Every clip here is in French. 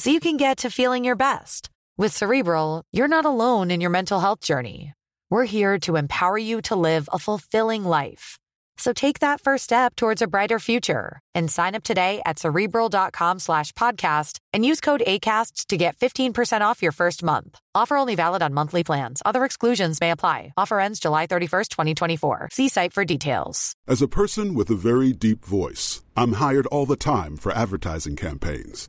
so you can get to feeling your best. With Cerebral, you're not alone in your mental health journey. We're here to empower you to live a fulfilling life. So take that first step towards a brighter future and sign up today at cerebral.com slash podcast and use code ACasts to get 15% off your first month. Offer only valid on monthly plans. Other exclusions may apply. Offer ends July 31st, 2024. See site for details. As a person with a very deep voice, I'm hired all the time for advertising campaigns.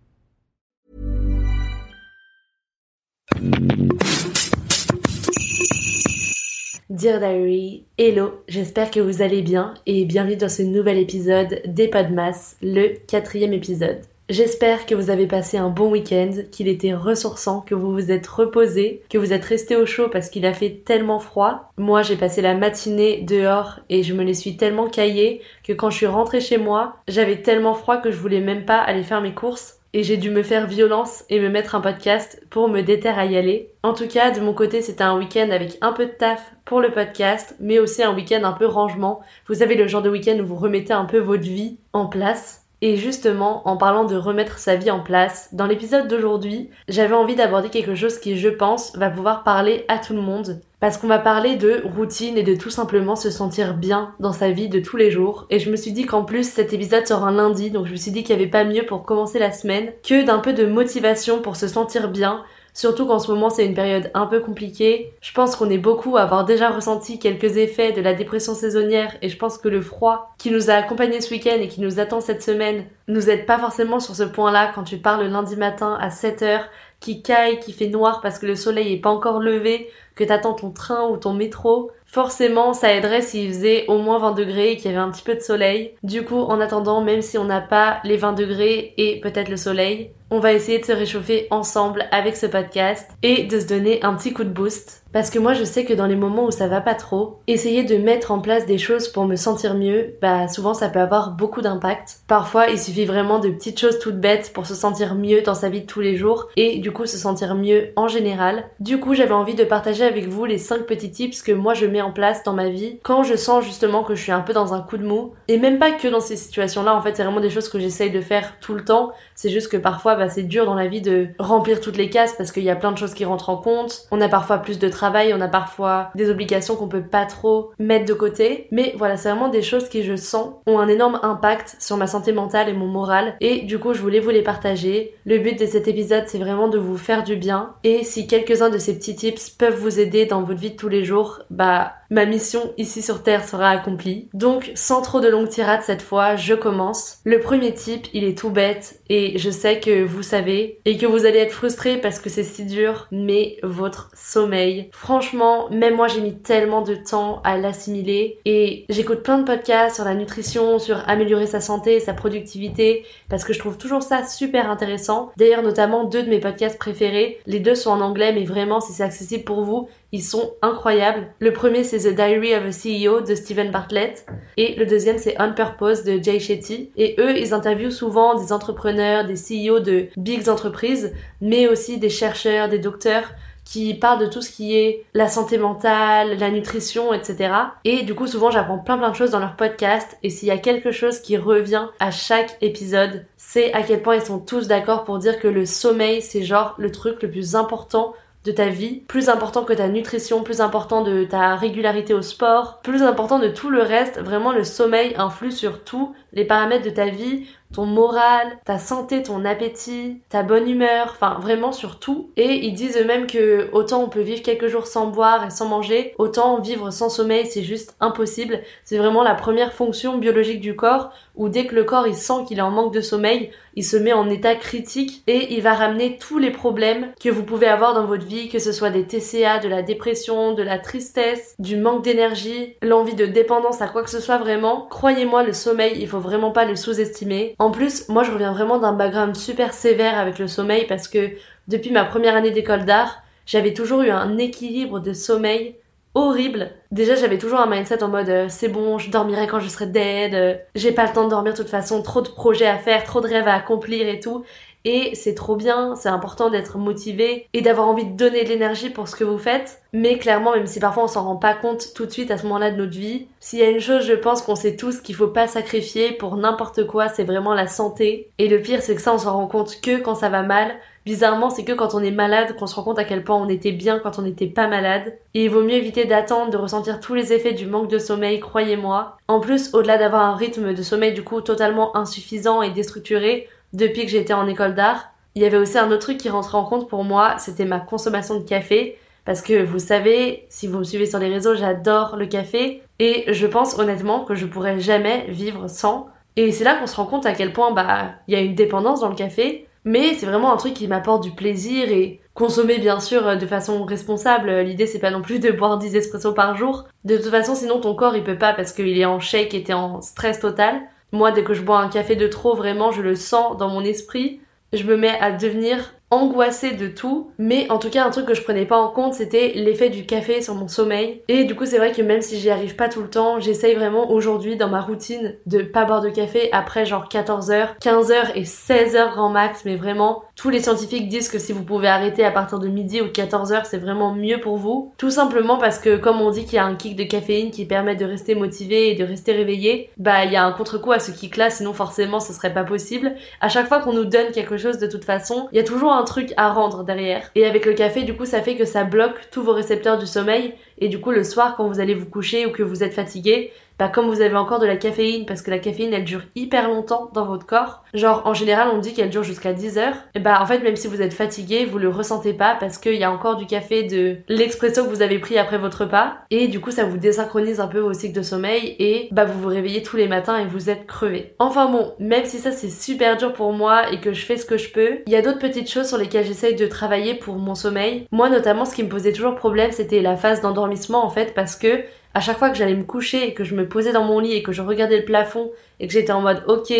Dear Diary, hello, j'espère que vous allez bien et bienvenue dans ce nouvel épisode des Podmas, le quatrième épisode. J'espère que vous avez passé un bon week-end, qu'il était ressourçant, que vous vous êtes reposé, que vous êtes resté au chaud parce qu'il a fait tellement froid. Moi, j'ai passé la matinée dehors et je me les suis tellement caillée que quand je suis rentrée chez moi, j'avais tellement froid que je voulais même pas aller faire mes courses et j'ai dû me faire violence et me mettre un podcast pour me déterrer à y aller. En tout cas, de mon côté, c'était un week-end avec un peu de taf pour le podcast, mais aussi un week-end un peu rangement. Vous savez, le genre de week-end où vous remettez un peu votre vie en place. Et justement, en parlant de remettre sa vie en place, dans l'épisode d'aujourd'hui, j'avais envie d'aborder quelque chose qui, je pense, va pouvoir parler à tout le monde. Parce qu'on va parler de routine et de tout simplement se sentir bien dans sa vie de tous les jours. Et je me suis dit qu'en plus cet épisode sort un lundi, donc je me suis dit qu'il n'y avait pas mieux pour commencer la semaine que d'un peu de motivation pour se sentir bien, Surtout qu'en ce moment c'est une période un peu compliquée. Je pense qu'on est beaucoup à avoir déjà ressenti quelques effets de la dépression saisonnière et je pense que le froid qui nous a accompagnés ce week-end et qui nous attend cette semaine nous aide pas forcément sur ce point-là quand tu pars le lundi matin à 7h, qui caille, qui fait noir parce que le soleil est pas encore levé, que t'attends ton train ou ton métro. Forcément, ça aiderait s'il faisait au moins 20 degrés et qu'il y avait un petit peu de soleil. Du coup, en attendant, même si on n'a pas les 20 degrés et peut-être le soleil, on va essayer de se réchauffer ensemble avec ce podcast et de se donner un petit coup de boost. Parce que moi je sais que dans les moments où ça va pas trop, essayer de mettre en place des choses pour me sentir mieux, bah souvent ça peut avoir beaucoup d'impact. Parfois il suffit vraiment de petites choses toutes bêtes pour se sentir mieux dans sa vie de tous les jours et du coup se sentir mieux en général. Du coup j'avais envie de partager avec vous les 5 petits tips que moi je mets en place dans ma vie quand je sens justement que je suis un peu dans un coup de mou. Et même pas que dans ces situations là, en fait c'est vraiment des choses que j'essaye de faire tout le temps. C'est juste que parfois bah, c'est dur dans la vie de remplir toutes les cases parce qu'il y a plein de choses qui rentrent en compte. On a parfois plus de travail, on a parfois des obligations qu'on peut pas trop mettre de côté. Mais voilà, c'est vraiment des choses qui, je sens, ont un énorme impact sur ma santé mentale et mon moral. Et du coup, je voulais vous les partager. Le but de cet épisode, c'est vraiment de vous faire du bien. Et si quelques-uns de ces petits tips peuvent vous aider dans votre vie de tous les jours, bah ma mission ici sur Terre sera accomplie. Donc, sans trop de longues tirades cette fois, je commence. Le premier type, il est tout bête et je sais que vous savez et que vous allez être frustré parce que c'est si dur, mais votre sommeil. Franchement, même moi j'ai mis tellement de temps à l'assimiler et j'écoute plein de podcasts sur la nutrition, sur améliorer sa santé, sa productivité parce que je trouve toujours ça super intéressant. D'ailleurs, notamment deux de mes podcasts préférés, les deux sont en anglais mais vraiment si c'est accessible pour vous, ils sont incroyables. Le premier, c'est The Diary of a CEO de Steven Bartlett. Et le deuxième, c'est On Purpose de Jay Shetty. Et eux, ils interviewent souvent des entrepreneurs, des CEO de big entreprises, mais aussi des chercheurs, des docteurs qui parlent de tout ce qui est la santé mentale, la nutrition, etc. Et du coup, souvent, j'apprends plein plein de choses dans leur podcast. Et s'il y a quelque chose qui revient à chaque épisode, c'est à quel point ils sont tous d'accord pour dire que le sommeil, c'est genre le truc le plus important de ta vie, plus important que ta nutrition, plus important de ta régularité au sport, plus important de tout le reste. Vraiment, le sommeil influe sur tous les paramètres de ta vie, ton moral, ta santé, ton appétit, ta bonne humeur, enfin vraiment sur tout. Et ils disent eux-mêmes que autant on peut vivre quelques jours sans boire et sans manger, autant vivre sans sommeil c'est juste impossible. C'est vraiment la première fonction biologique du corps où dès que le corps il sent qu'il est en manque de sommeil, il se met en état critique et il va ramener tous les problèmes que vous pouvez avoir dans votre vie, que ce soit des TCA, de la dépression, de la tristesse, du manque d'énergie, l'envie de dépendance à quoi que ce soit vraiment. Croyez-moi, le sommeil, il faut vraiment pas le sous-estimer. En plus, moi je reviens vraiment d'un background super sévère avec le sommeil parce que depuis ma première année d'école d'art, j'avais toujours eu un équilibre de sommeil horrible. Déjà, j'avais toujours un mindset en mode euh, c'est bon, je dormirai quand je serai dead, euh, j'ai pas le temps de dormir de toute façon, trop de projets à faire, trop de rêves à accomplir et tout. Et c'est trop bien, c'est important d'être motivé et d'avoir envie de donner de l'énergie pour ce que vous faites. Mais clairement, même si parfois on s'en rend pas compte tout de suite à ce moment-là de notre vie, s'il y a une chose, je pense qu'on sait tous qu'il faut pas sacrifier pour n'importe quoi, c'est vraiment la santé. Et le pire, c'est que ça, on s'en rend compte que quand ça va mal. Bizarrement, c'est que quand on est malade qu'on se rend compte à quel point on était bien quand on n'était pas malade. Et il vaut mieux éviter d'attendre, de ressentir tous les effets du manque de sommeil, croyez-moi. En plus, au-delà d'avoir un rythme de sommeil du coup totalement insuffisant et déstructuré, depuis que j'étais en école d'art, il y avait aussi un autre truc qui rentrait en compte pour moi, c'était ma consommation de café. Parce que vous savez, si vous me suivez sur les réseaux, j'adore le café. Et je pense honnêtement que je pourrais jamais vivre sans. Et c'est là qu'on se rend compte à quel point, bah, il y a une dépendance dans le café. Mais c'est vraiment un truc qui m'apporte du plaisir et consommer bien sûr de façon responsable. L'idée c'est pas non plus de boire 10 espressos par jour. De toute façon sinon ton corps il peut pas parce qu'il est en shake et t'es en stress total. Moi dès que je bois un café de trop vraiment je le sens dans mon esprit. Je me mets à devenir angoissée de tout, mais en tout cas un truc que je prenais pas en compte c'était l'effet du café sur mon sommeil. Et du coup c'est vrai que même si j'y arrive pas tout le temps, j'essaye vraiment aujourd'hui dans ma routine de pas boire de café après genre 14h, 15h et 16h grand max, mais vraiment tous les scientifiques disent que si vous pouvez arrêter à partir de midi ou 14h c'est vraiment mieux pour vous. Tout simplement parce que comme on dit qu'il y a un kick de caféine qui permet de rester motivé et de rester réveillé, bah il y a un contre-coup à ce kick là sinon forcément ce serait pas possible. À chaque fois qu'on nous donne quelque chose de toute façon, il y a toujours un truc à rendre derrière. Et avec le café, du coup, ça fait que ça bloque tous vos récepteurs du sommeil. Et du coup, le soir, quand vous allez vous coucher ou que vous êtes fatigué, bah, comme vous avez encore de la caféine, parce que la caféine elle dure hyper longtemps dans votre corps, genre en général on dit qu'elle dure jusqu'à 10 heures, et bah en fait même si vous êtes fatigué, vous le ressentez pas parce qu'il y a encore du café de l'expresso que vous avez pris après votre repas, et du coup ça vous désynchronise un peu vos cycles de sommeil, et bah vous vous réveillez tous les matins et vous êtes crevé. Enfin bon, même si ça c'est super dur pour moi et que je fais ce que je peux, il y a d'autres petites choses sur lesquelles j'essaye de travailler pour mon sommeil. Moi notamment ce qui me posait toujours problème c'était la phase d'endormissement en fait parce que à chaque fois que j'allais me coucher et que je me posais dans mon lit et que je regardais le plafond et que j'étais en mode ok,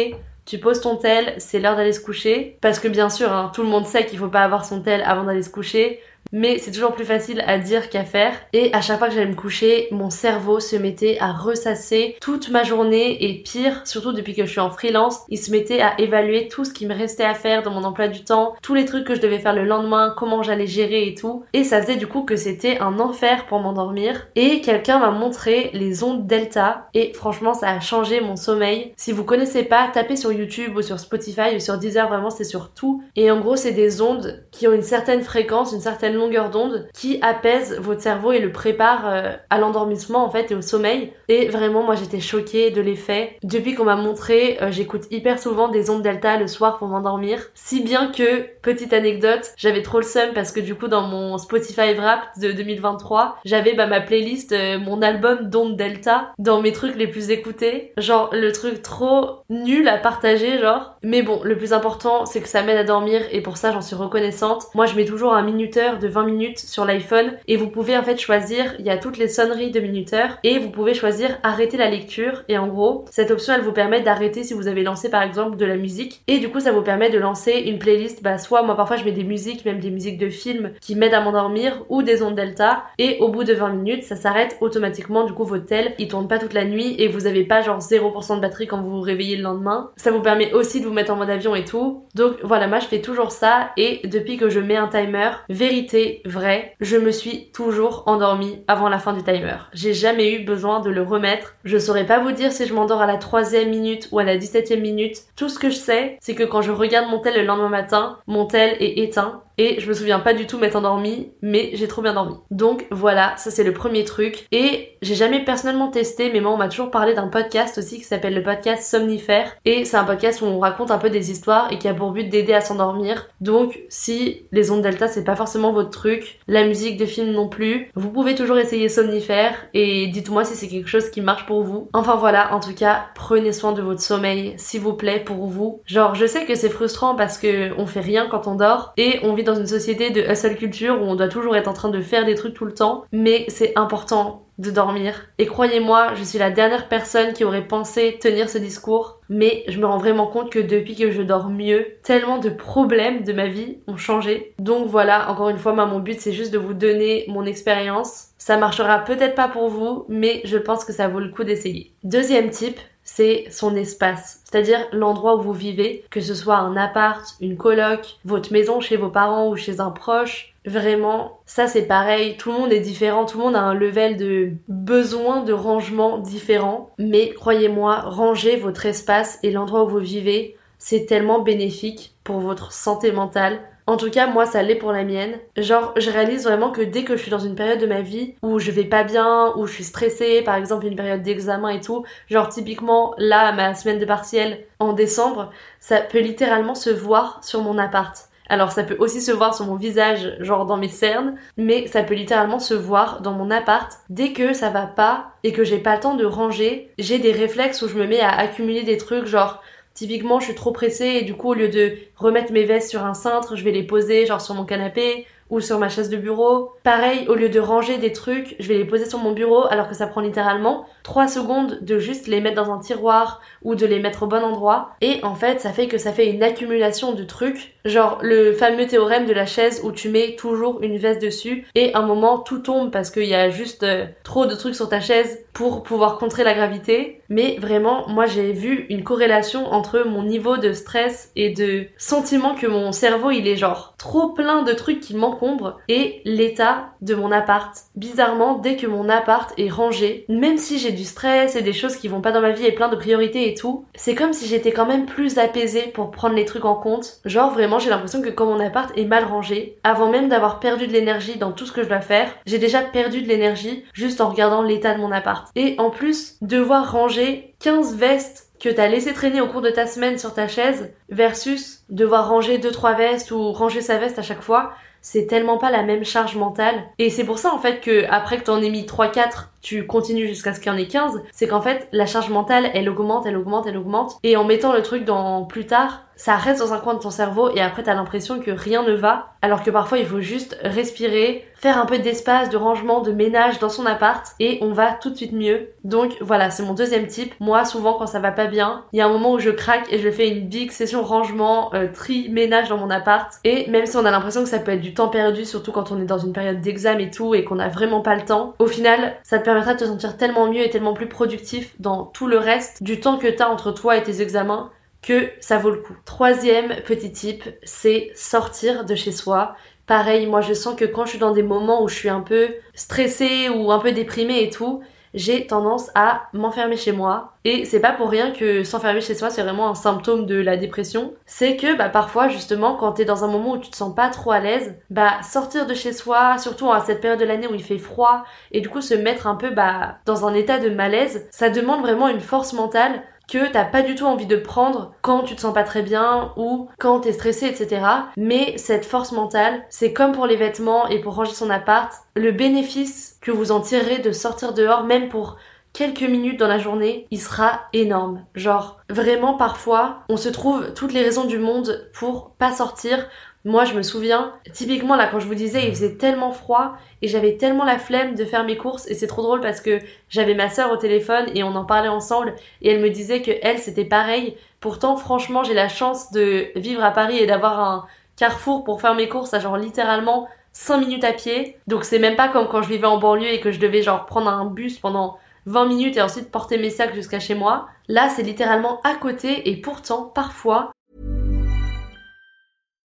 tu poses ton tel, c'est l'heure d'aller se coucher. Parce que bien sûr, hein, tout le monde sait qu'il faut pas avoir son tel avant d'aller se coucher mais c'est toujours plus facile à dire qu'à faire. Et à chaque fois que j'allais me coucher, mon cerveau se mettait à ressasser toute ma journée et pire, surtout depuis que je suis en freelance, il se mettait à évaluer tout ce qui me restait à faire dans mon emploi du temps, tous les trucs que je devais faire le lendemain, comment j'allais gérer et tout. Et ça faisait du coup que c'était un enfer pour m'endormir. Et quelqu'un m'a montré les ondes delta et franchement ça a changé mon sommeil. Si vous connaissez pas, tapez sur YouTube ou sur Spotify ou sur Deezer, vraiment c'est sur tout. Et en gros c'est des ondes qui ont une certaine fréquence, une certaine longueur d'onde qui apaise votre cerveau et le prépare euh, à l'endormissement en fait et au sommeil. Et vraiment, moi j'étais choquée de l'effet. Depuis qu'on m'a montré, euh, j'écoute hyper souvent des ondes delta le soir pour m'endormir. Si bien que, petite anecdote, j'avais trop le seum parce que du coup dans mon Spotify Wrapped de 2023, j'avais bah, ma playlist, euh, mon album d'ondes delta dans mes trucs les plus écoutés. Genre le truc trop nul à partager genre. Mais bon, le plus important c'est que ça m'aide à dormir et pour ça j'en suis reconnaissante. Moi je mets toujours un minuteur de 20 minutes sur l'iPhone et vous pouvez en fait choisir, il y a toutes les sonneries de minuteur et vous pouvez choisir arrêter la lecture. Et en gros cette option elle vous permet d'arrêter si vous avez lancé par exemple de la musique. Et du coup ça vous permet de lancer une playlist. Bah soit moi parfois je mets des musiques même des musiques de films qui m'aident à m'endormir ou des ondes delta. Et au bout de 20 minutes ça s'arrête automatiquement. Du coup votre tel il tourne pas toute la nuit et vous avez pas genre 0% de batterie quand vous vous réveillez le lendemain. Ça vous permet aussi de vous mettre en mode avion et tout. Donc voilà moi je fais toujours ça. Et depuis que je mets un timer vérité vrai je me suis toujours endormie avant la fin du timer. J'ai jamais eu besoin de le remettre. Je saurais pas vous dire si je m'endors à la troisième minute ou à la 17 e minute. Tout ce que je sais c'est que quand je regarde mon tel le lendemain matin mon tel est éteint et je me souviens pas du tout m'être endormie, mais j'ai trop bien dormi. Donc voilà, ça c'est le premier truc. Et j'ai jamais personnellement testé, mais moi on m'a toujours parlé d'un podcast aussi qui s'appelle le podcast Somnifère. Et c'est un podcast où on raconte un peu des histoires et qui a pour but d'aider à s'endormir. Donc si les ondes delta c'est pas forcément votre truc, la musique de film non plus, vous pouvez toujours essayer Somnifère et dites-moi si c'est quelque chose qui marche pour vous. Enfin voilà, en tout cas, prenez soin de votre sommeil, s'il vous plaît, pour vous. Genre, je sais que c'est frustrant parce que on fait rien quand on dort et on vit dans une société de hustle culture où on doit toujours être en train de faire des trucs tout le temps, mais c'est important de dormir. Et croyez-moi, je suis la dernière personne qui aurait pensé tenir ce discours, mais je me rends vraiment compte que depuis que je dors mieux, tellement de problèmes de ma vie ont changé. Donc voilà, encore une fois, moi mon but c'est juste de vous donner mon expérience. Ça marchera peut-être pas pour vous, mais je pense que ça vaut le coup d'essayer. Deuxième type, c'est son espace, c'est-à-dire l'endroit où vous vivez, que ce soit un appart, une coloc, votre maison chez vos parents ou chez un proche. Vraiment, ça c'est pareil, tout le monde est différent, tout le monde a un level de besoin de rangement différent, mais croyez-moi, ranger votre espace et l'endroit où vous vivez, c'est tellement bénéfique pour votre santé mentale, en tout cas, moi, ça l'est pour la mienne. Genre, je réalise vraiment que dès que je suis dans une période de ma vie où je vais pas bien, où je suis stressée, par exemple une période d'examen et tout, genre typiquement là, ma semaine de partiel en décembre, ça peut littéralement se voir sur mon appart. Alors ça peut aussi se voir sur mon visage, genre dans mes cernes, mais ça peut littéralement se voir dans mon appart. Dès que ça va pas et que j'ai pas le temps de ranger, j'ai des réflexes où je me mets à accumuler des trucs, genre Typiquement, je suis trop pressée et du coup, au lieu de remettre mes vestes sur un cintre, je vais les poser genre sur mon canapé ou sur ma chaise de bureau. Pareil, au lieu de ranger des trucs, je vais les poser sur mon bureau alors que ça prend littéralement 3 secondes de juste les mettre dans un tiroir ou de les mettre au bon endroit. Et en fait, ça fait que ça fait une accumulation de trucs. Genre le fameux théorème de la chaise où tu mets toujours une veste dessus et un moment tout tombe parce qu'il y a juste euh, trop de trucs sur ta chaise pour pouvoir contrer la gravité. Mais vraiment, moi j'ai vu une corrélation entre mon niveau de stress et de sentiment que mon cerveau il est genre trop plein de trucs qui m'encombrent et l'état de mon appart. Bizarrement, dès que mon appart est rangé, même si j'ai du stress et des choses qui vont pas dans ma vie et plein de priorités et tout, c'est comme si j'étais quand même plus apaisée pour prendre les trucs en compte. Genre vraiment, j'ai l'impression que quand mon appart est mal rangé, avant même d'avoir perdu de l'énergie dans tout ce que je dois faire, j'ai déjà perdu de l'énergie juste en regardant l'état de mon appart. Et en plus, devoir ranger 15 vestes que t'as laissé traîner au cours de ta semaine sur ta chaise versus devoir ranger 2-3 vestes ou ranger sa veste à chaque fois, c'est tellement pas la même charge mentale. Et c'est pour ça en fait que après que t'en aies mis 3-4 tu continues jusqu'à ce qu'il y en ait 15, c'est qu'en fait, la charge mentale, elle augmente, elle augmente, elle augmente. Et en mettant le truc dans plus tard, ça reste dans un coin de ton cerveau et après t'as l'impression que rien ne va. Alors que parfois il faut juste respirer, faire un peu d'espace, de rangement, de ménage dans son appart et on va tout de suite mieux. Donc voilà, c'est mon deuxième type. Moi, souvent quand ça va pas bien, il y a un moment où je craque et je fais une big session rangement, euh, tri, ménage dans mon appart. Et même si on a l'impression que ça peut être du temps perdu, surtout quand on est dans une période d'examen et tout et qu'on a vraiment pas le temps, au final, ça te permettra de te sentir tellement mieux et tellement plus productif dans tout le reste du temps que t'as entre toi et tes examens que ça vaut le coup. Troisième petit tip, c'est sortir de chez soi. Pareil, moi je sens que quand je suis dans des moments où je suis un peu stressée ou un peu déprimée et tout, j'ai tendance à m'enfermer chez moi. Et c'est pas pour rien que s'enfermer chez soi, c'est vraiment un symptôme de la dépression. C'est que bah, parfois, justement, quand t'es dans un moment où tu te sens pas trop à l'aise, bah sortir de chez soi, surtout à cette période de l'année où il fait froid, et du coup se mettre un peu bah, dans un état de malaise, ça demande vraiment une force mentale que t'as pas du tout envie de prendre quand tu te sens pas très bien ou quand t'es stressé, etc. Mais cette force mentale, c'est comme pour les vêtements et pour ranger son appart, le bénéfice que vous en tirerez de sortir dehors, même pour quelques minutes dans la journée, il sera énorme. Genre, vraiment parfois, on se trouve toutes les raisons du monde pour pas sortir, moi, je me souviens, typiquement là, quand je vous disais, il faisait tellement froid et j'avais tellement la flemme de faire mes courses et c'est trop drôle parce que j'avais ma sœur au téléphone et on en parlait ensemble et elle me disait que elle, c'était pareil. Pourtant, franchement, j'ai la chance de vivre à Paris et d'avoir un carrefour pour faire mes courses à genre littéralement 5 minutes à pied. Donc c'est même pas comme quand je vivais en banlieue et que je devais genre prendre un bus pendant 20 minutes et ensuite porter mes sacs jusqu'à chez moi. Là, c'est littéralement à côté et pourtant, parfois,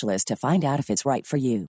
to find out if it's right for you.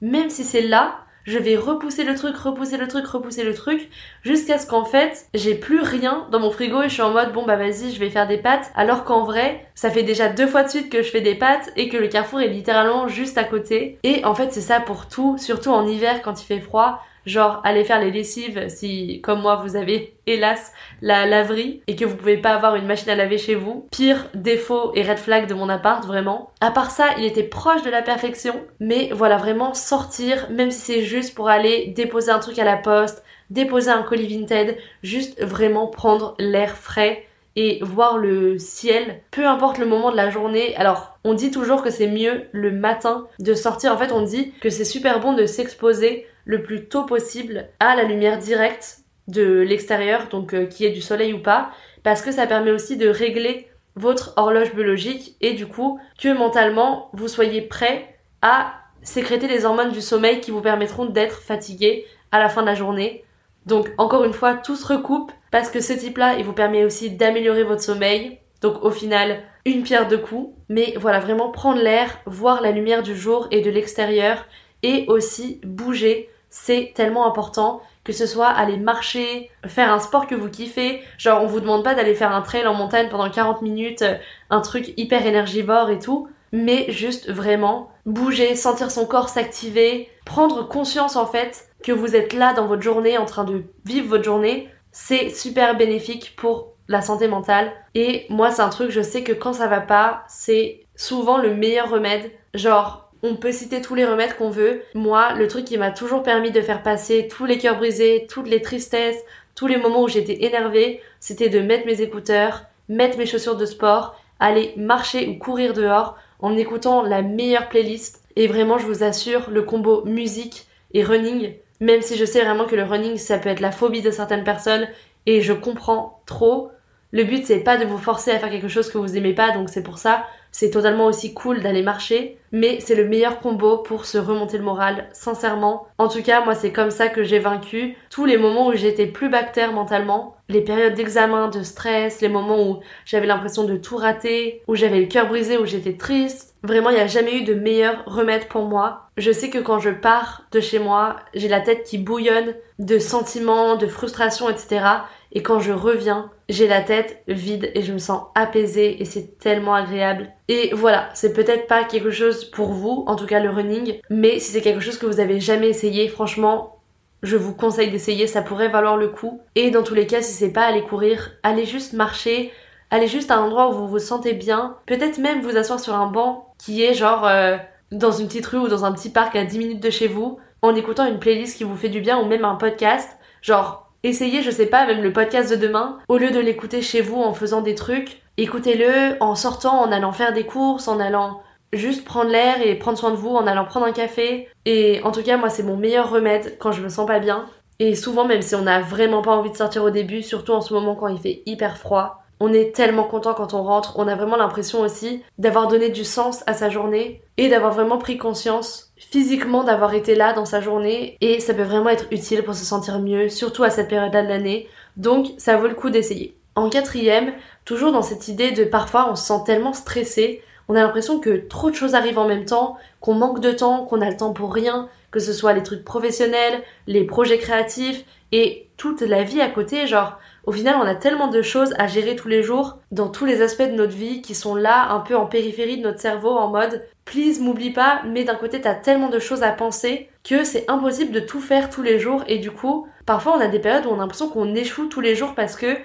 Même si c'est là, je vais repousser le truc, repousser le truc, repousser le truc, jusqu'à ce qu'en fait, j'ai plus rien dans mon frigo et je suis en mode bon bah vas-y, je vais faire des pâtes, alors qu'en vrai, ça fait déjà deux fois de suite que je fais des pâtes et que le carrefour est littéralement juste à côté. Et en fait, c'est ça pour tout, surtout en hiver quand il fait froid genre aller faire les lessives si comme moi vous avez hélas la laverie et que vous pouvez pas avoir une machine à laver chez vous. Pire défaut et red flag de mon appart vraiment. À part ça, il était proche de la perfection, mais voilà vraiment sortir même si c'est juste pour aller déposer un truc à la poste, déposer un colis Vinted, juste vraiment prendre l'air frais et voir le ciel, peu importe le moment de la journée. Alors, on dit toujours que c'est mieux le matin de sortir. En fait, on dit que c'est super bon de s'exposer le plus tôt possible à la lumière directe de l'extérieur, donc euh, qui est du soleil ou pas, parce que ça permet aussi de régler votre horloge biologique et du coup que mentalement vous soyez prêt à sécréter les hormones du sommeil qui vous permettront d'être fatigué à la fin de la journée. Donc encore une fois, tout se recoupe parce que ce type-là, il vous permet aussi d'améliorer votre sommeil. Donc au final, une pierre deux coups. Mais voilà, vraiment prendre l'air, voir la lumière du jour et de l'extérieur et aussi bouger c'est tellement important que ce soit aller marcher, faire un sport que vous kiffez, genre on vous demande pas d'aller faire un trail en montagne pendant 40 minutes, euh, un truc hyper énergivore et tout, mais juste vraiment bouger, sentir son corps s'activer, prendre conscience en fait que vous êtes là dans votre journée en train de vivre votre journée, c'est super bénéfique pour la santé mentale. Et moi c'est un truc je sais que quand ça va pas, c'est souvent le meilleur remède, genre on peut citer tous les remèdes qu'on veut. Moi, le truc qui m'a toujours permis de faire passer tous les cœurs brisés, toutes les tristesses, tous les moments où j'étais énervée, c'était de mettre mes écouteurs, mettre mes chaussures de sport, aller marcher ou courir dehors en écoutant la meilleure playlist. Et vraiment, je vous assure, le combo musique et running, même si je sais vraiment que le running, ça peut être la phobie de certaines personnes, et je comprends trop, le but c'est pas de vous forcer à faire quelque chose que vous aimez pas, donc c'est pour ça c'est totalement aussi cool d'aller marcher, mais c'est le meilleur combo pour se remonter le moral, sincèrement. En tout cas, moi c'est comme ça que j'ai vaincu tous les moments où j'étais plus bactère mentalement, les périodes d'examen, de stress, les moments où j'avais l'impression de tout rater, où j'avais le cœur brisé, où j'étais triste. Vraiment, il n'y a jamais eu de meilleur remède pour moi. Je sais que quand je pars de chez moi, j'ai la tête qui bouillonne de sentiments, de frustration, etc. Et quand je reviens, j'ai la tête vide et je me sens apaisée et c'est tellement agréable. Et voilà, c'est peut-être pas quelque chose pour vous, en tout cas le running, mais si c'est quelque chose que vous avez jamais essayé, franchement, je vous conseille d'essayer, ça pourrait valoir le coup. Et dans tous les cas, si c'est pas aller courir, allez juste marcher, allez juste à un endroit où vous vous sentez bien. Peut-être même vous asseoir sur un banc qui est genre euh, dans une petite rue ou dans un petit parc à 10 minutes de chez vous, en écoutant une playlist qui vous fait du bien ou même un podcast. Genre, essayez, je sais pas, même le podcast de demain, au lieu de l'écouter chez vous en faisant des trucs, écoutez-le en sortant, en allant faire des courses, en allant juste prendre l'air et prendre soin de vous en allant prendre un café. Et en tout cas, moi, c'est mon meilleur remède quand je me sens pas bien. Et souvent, même si on n'a vraiment pas envie de sortir au début, surtout en ce moment quand il fait hyper froid, on est tellement content quand on rentre. On a vraiment l'impression aussi d'avoir donné du sens à sa journée et d'avoir vraiment pris conscience physiquement d'avoir été là dans sa journée. Et ça peut vraiment être utile pour se sentir mieux, surtout à cette période-là de l'année. Donc, ça vaut le coup d'essayer. En quatrième, toujours dans cette idée de parfois on se sent tellement stressé on a l'impression que trop de choses arrivent en même temps, qu'on manque de temps, qu'on a le temps pour rien, que ce soit les trucs professionnels, les projets créatifs et toute la vie à côté, genre au final on a tellement de choses à gérer tous les jours dans tous les aspects de notre vie qui sont là un peu en périphérie de notre cerveau en mode please m'oublie pas mais d'un côté t'as tellement de choses à penser que c'est impossible de tout faire tous les jours et du coup parfois on a des périodes où on a l'impression qu'on échoue tous les jours parce que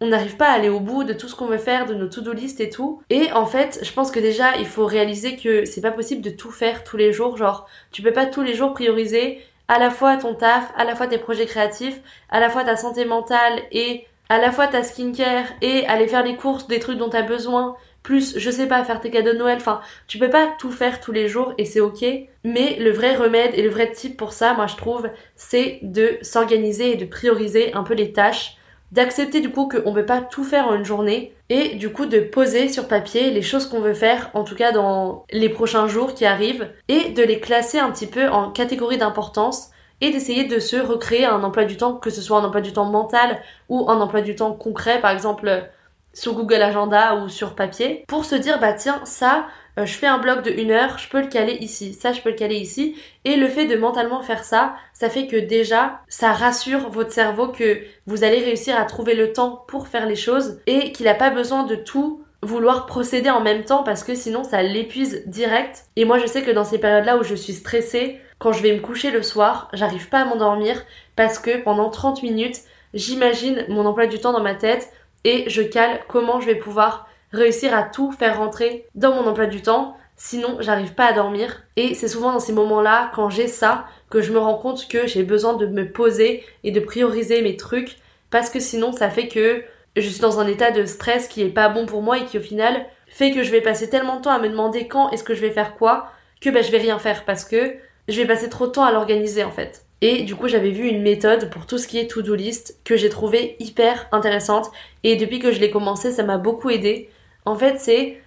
on n'arrive pas à aller au bout de tout ce qu'on veut faire, de nos to-do list et tout. Et en fait, je pense que déjà, il faut réaliser que c'est pas possible de tout faire tous les jours. Genre, tu peux pas tous les jours prioriser à la fois ton taf, à la fois tes projets créatifs, à la fois ta santé mentale et à la fois ta skincare et aller faire les courses des trucs dont t'as besoin, plus, je sais pas, faire tes cadeaux de Noël. Enfin, tu peux pas tout faire tous les jours et c'est ok. Mais le vrai remède et le vrai type pour ça, moi je trouve, c'est de s'organiser et de prioriser un peu les tâches d'accepter du coup qu'on ne peut pas tout faire en une journée et du coup de poser sur papier les choses qu'on veut faire, en tout cas dans les prochains jours qui arrivent, et de les classer un petit peu en catégories d'importance et d'essayer de se recréer un emploi du temps, que ce soit un emploi du temps mental ou un emploi du temps concret, par exemple sur Google Agenda ou sur papier, pour se dire bah tiens ça je fais un bloc de une heure, je peux le caler ici, ça je peux le caler ici. Et le fait de mentalement faire ça, ça fait que déjà, ça rassure votre cerveau que vous allez réussir à trouver le temps pour faire les choses et qu'il n'a pas besoin de tout vouloir procéder en même temps parce que sinon ça l'épuise direct. Et moi je sais que dans ces périodes-là où je suis stressée, quand je vais me coucher le soir, j'arrive pas à m'endormir parce que pendant 30 minutes, j'imagine mon emploi du temps dans ma tête et je cale comment je vais pouvoir réussir à tout faire rentrer dans mon emploi du temps, sinon j'arrive pas à dormir. Et c'est souvent dans ces moments-là, quand j'ai ça, que je me rends compte que j'ai besoin de me poser et de prioriser mes trucs, parce que sinon ça fait que je suis dans un état de stress qui est pas bon pour moi et qui au final fait que je vais passer tellement de temps à me demander quand est-ce que je vais faire quoi, que bah, je vais rien faire parce que je vais passer trop de temps à l'organiser en fait. Et du coup, j'avais vu une méthode pour tout ce qui est to-do list que j'ai trouvé hyper intéressante. Et depuis que je l'ai commencé, ça m'a beaucoup aidé. En fait, c'est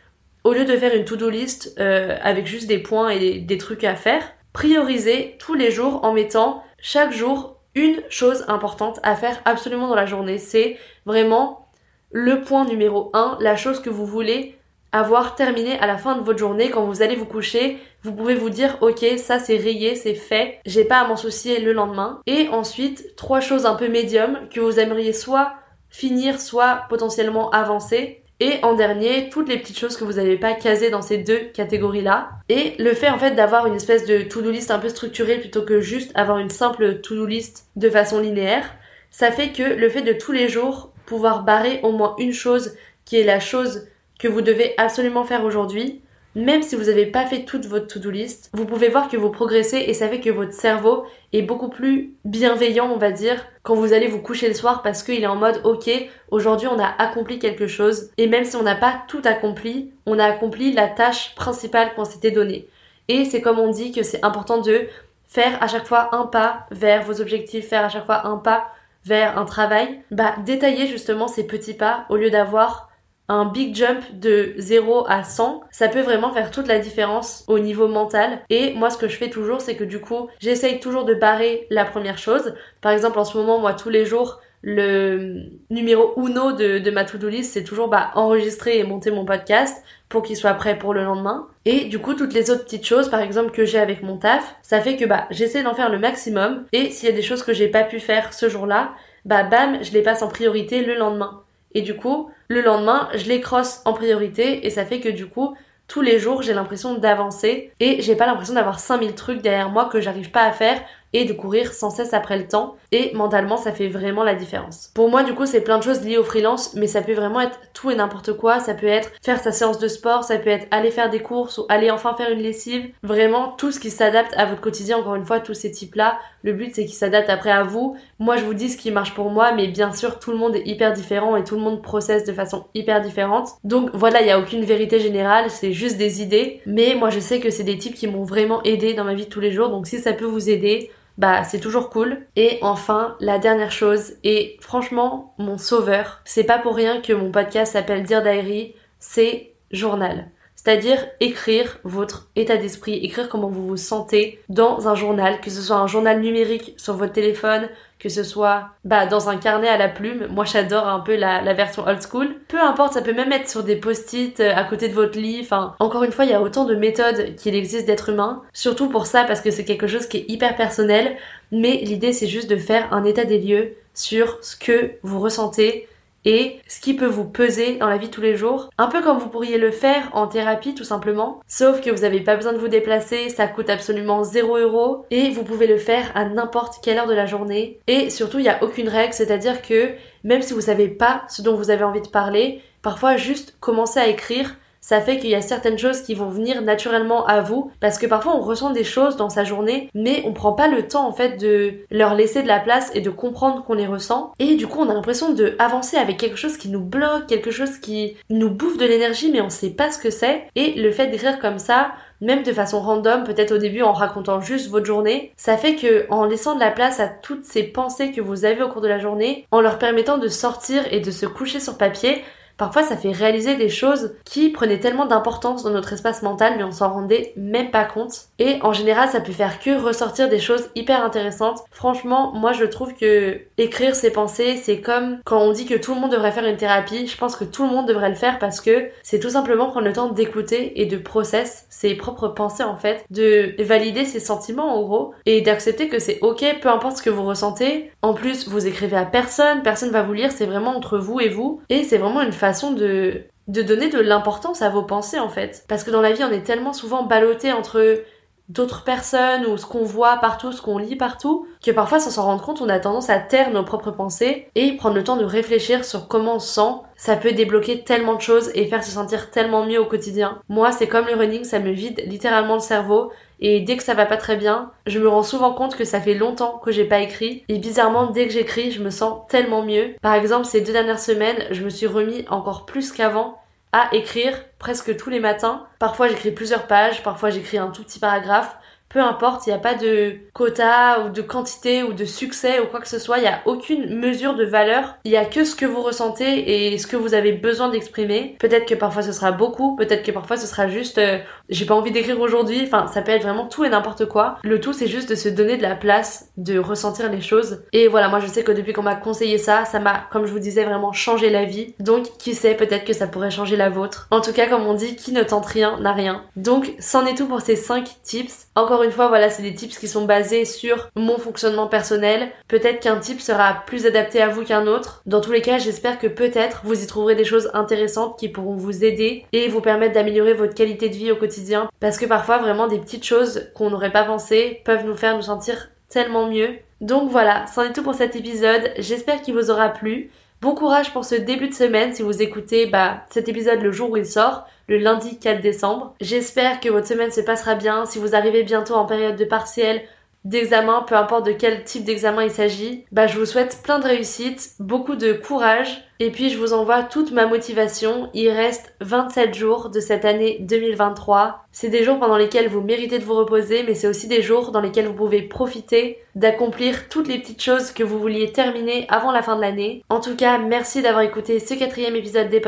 au lieu de faire une to-do list euh, avec juste des points et des, trucs à faire, prioriser tous les jours en mettant chaque jour une chose importante à faire absolument dans la journée. C'est vraiment le point numéro 1, la chose que vous voulez avoir terminé à la fin de votre journée. Quand vous allez vous coucher, vous pouvez vous dire ok, ça c'est rayé, c'est fait, j'ai pas à m'en soucier le lendemain. Et ensuite, trois choses un peu médium que vous aimeriez soit finir, soit potentiellement avancer. Et en dernier, toutes les petites choses que vous n'avez pas casées dans ces deux catégories-là. Et le fait en fait d'avoir une espèce de to-do list un peu structurée plutôt que juste avoir une simple to-do list de façon linéaire, ça fait que le fait de tous les jours pouvoir barrer au moins une chose qui est la chose que vous devez absolument faire aujourd'hui, même si vous n'avez pas fait toute votre to-do list, vous pouvez voir que vous progressez et fait que votre cerveau est beaucoup plus bienveillant, on va dire, quand vous allez vous coucher le soir parce qu'il est en mode ok, aujourd'hui on a accompli quelque chose et même si on n'a pas tout accompli, on a accompli la tâche principale qu'on s'était donnée. Et c'est comme on dit que c'est important de faire à chaque fois un pas vers vos objectifs, faire à chaque fois un pas vers un travail, bah détailler justement ces petits pas au lieu d'avoir un big jump de 0 à 100, ça peut vraiment faire toute la différence au niveau mental. Et moi, ce que je fais toujours, c'est que du coup, j'essaye toujours de barrer la première chose. Par exemple, en ce moment, moi, tous les jours, le numéro uno de, de ma to-do list, c'est toujours bah, enregistrer et monter mon podcast pour qu'il soit prêt pour le lendemain. Et du coup, toutes les autres petites choses, par exemple, que j'ai avec mon taf, ça fait que bah, j'essaie d'en faire le maximum. Et s'il y a des choses que j'ai pas pu faire ce jour-là, bah bam, je les passe en priorité le lendemain. Et du coup, le lendemain, je les crosse en priorité et ça fait que du coup, tous les jours, j'ai l'impression d'avancer et j'ai pas l'impression d'avoir 5000 trucs derrière moi que j'arrive pas à faire et de courir sans cesse après le temps. Et mentalement, ça fait vraiment la différence. Pour moi, du coup, c'est plein de choses liées au freelance, mais ça peut vraiment être tout et n'importe quoi. Ça peut être faire sa séance de sport, ça peut être aller faire des courses ou aller enfin faire une lessive. Vraiment, tout ce qui s'adapte à votre quotidien. Encore une fois, tous ces types-là. Le but, c'est qu'ils s'adaptent après à vous. Moi, je vous dis ce qui marche pour moi, mais bien sûr, tout le monde est hyper différent et tout le monde processe de façon hyper différente. Donc voilà, il n'y a aucune vérité générale, c'est juste des idées. Mais moi, je sais que c'est des types qui m'ont vraiment aidé dans ma vie de tous les jours. Donc si ça peut vous aider, bah c'est toujours cool. Et enfin, la dernière chose, et franchement, mon sauveur, c'est pas pour rien que mon podcast s'appelle Dear Diary, c'est journal. C'est-à-dire écrire votre état d'esprit, écrire comment vous vous sentez dans un journal, que ce soit un journal numérique sur votre téléphone, que ce soit bah, dans un carnet à la plume. Moi, j'adore un peu la, version old school. Peu importe, ça peut même être sur des post-it euh, à côté de votre lit. Encore une fois, il y a autant de méthodes qu'il existe d'être humain. Surtout pour ça, parce que c'est quelque chose qui est hyper personnel. Mais l'idée, c'est juste de faire un état des lieux sur ce que vous ressentez, et ce qui peut vous peser dans la vie tous les jours. Un peu comme vous pourriez le faire en thérapie tout simplement. Sauf que vous n'avez pas besoin de vous déplacer, ça coûte absolument 0 euros et vous pouvez le faire à n'importe quelle heure de la journée. Et surtout, il n'y a aucune règle, c'est-à-dire que même si vous savez pas ce dont vous avez envie de parler, parfois juste commencer à écrire ça fait qu'il y a certaines choses qui vont venir naturellement à vous parce que parfois on ressent des choses dans sa journée mais on prend pas le temps en fait de leur laisser de la place et de comprendre qu'on les ressent. Et du coup on a l'impression de avancer avec quelque chose qui nous bloque, quelque chose qui nous bouffe de l'énergie mais on sait pas ce que c'est. Et le fait d'écrire comme ça même de façon random, peut-être au début en racontant juste votre journée, ça fait que en laissant de la place à toutes ces pensées que vous avez au cours de la journée, en leur permettant de sortir et de se coucher sur papier, Parfois, ça fait réaliser des choses qui prenaient tellement d'importance dans notre espace mental, mais on s'en rendait même pas compte. Et en général, ça peut faire que ressortir des choses hyper intéressantes. Franchement, moi, je trouve que écrire ses pensées, c'est comme quand on dit que tout le monde devrait faire une thérapie. Je pense que tout le monde devrait le faire parce que c'est tout simplement prendre le temps d'écouter et de process ses propres pensées, en fait, de valider ses sentiments, en gros, et d'accepter que c'est ok, peu importe ce que vous ressentez. En plus, vous écrivez à personne, personne va vous lire, c'est vraiment entre vous et vous. Et c'est vraiment une de, de donner de l'importance à vos pensées en fait. Parce que dans la vie, on est tellement souvent ballotté entre d'autres personnes ou ce qu'on voit partout, ce qu'on lit partout, que parfois sans s'en rendre compte, on a tendance à taire nos propres pensées et prendre le temps de réfléchir sur comment on se sent. Ça peut débloquer tellement de choses et faire se sentir tellement mieux au quotidien. Moi, c'est comme le running, ça me vide littéralement le cerveau. Et dès que ça va pas très bien, je me rends souvent compte que ça fait longtemps que j'ai pas écrit. Et bizarrement, dès que j'écris, je me sens tellement mieux. Par exemple, ces deux dernières semaines, je me suis remis encore plus qu'avant à écrire presque tous les matins. Parfois j'écris plusieurs pages, parfois j'écris un tout petit paragraphe, peu importe, il n'y a pas de quota ou de quantité ou de succès ou quoi que ce soit, il n'y a aucune mesure de valeur, il n'y a que ce que vous ressentez et ce que vous avez besoin d'exprimer. Peut-être que parfois ce sera beaucoup, peut-être que parfois ce sera juste euh, j'ai pas envie d'écrire aujourd'hui, enfin ça peut être vraiment tout et n'importe quoi. Le tout c'est juste de se donner de la place, de ressentir les choses. Et voilà, moi je sais que depuis qu'on m'a conseillé ça, ça m'a, comme je vous disais, vraiment changé la vie. Donc qui sait, peut-être que ça pourrait changer la vôtre. En tout cas, comme on dit, qui ne tente rien n'a rien. Donc c'en est tout pour ces 5 tips. Encore encore une fois, voilà, c'est des tips qui sont basés sur mon fonctionnement personnel. Peut-être qu'un tip sera plus adapté à vous qu'un autre. Dans tous les cas, j'espère que peut-être vous y trouverez des choses intéressantes qui pourront vous aider et vous permettre d'améliorer votre qualité de vie au quotidien. Parce que parfois, vraiment, des petites choses qu'on n'aurait pas pensé peuvent nous faire nous sentir tellement mieux. Donc voilà, c'en est tout pour cet épisode. J'espère qu'il vous aura plu. Bon courage pour ce début de semaine si vous écoutez bah, cet épisode le jour où il sort le lundi 4 décembre. J'espère que votre semaine se passera bien. Si vous arrivez bientôt en période de partiel, d'examen, peu importe de quel type d'examen il s'agit, bah je vous souhaite plein de réussite, beaucoup de courage et puis je vous envoie toute ma motivation. Il reste 27 jours de cette année 2023. C'est des jours pendant lesquels vous méritez de vous reposer, mais c'est aussi des jours dans lesquels vous pouvez profiter d'accomplir toutes les petites choses que vous vouliez terminer avant la fin de l'année. En tout cas, merci d'avoir écouté ce quatrième épisode des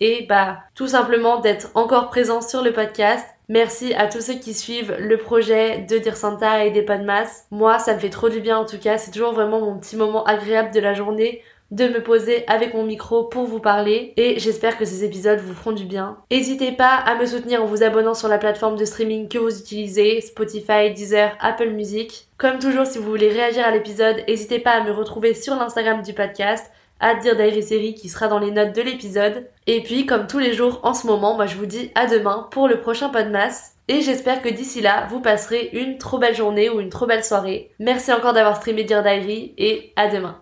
et bah tout simplement d'être encore présent sur le podcast. Merci à tous ceux qui suivent le projet de Dire Santa et des Podmas. Moi, ça me fait trop du bien en tout cas. C'est toujours vraiment mon petit moment agréable de la journée de me poser avec mon micro pour vous parler et j'espère que ces épisodes vous feront du bien. N'hésitez pas à me soutenir en vous abonnant sur la plateforme de streaming que vous utilisez, Spotify, Deezer, Apple Music. Comme toujours, si vous voulez réagir à l'épisode, n'hésitez pas à me retrouver sur l'Instagram du podcast à Dear Diary série qui sera dans les notes de l'épisode. Et puis, comme tous les jours en ce moment, moi je vous dis à demain pour le prochain Podmas. Et j'espère que d'ici là, vous passerez une trop belle journée ou une trop belle soirée. Merci encore d'avoir streamé Dear Diary et à demain.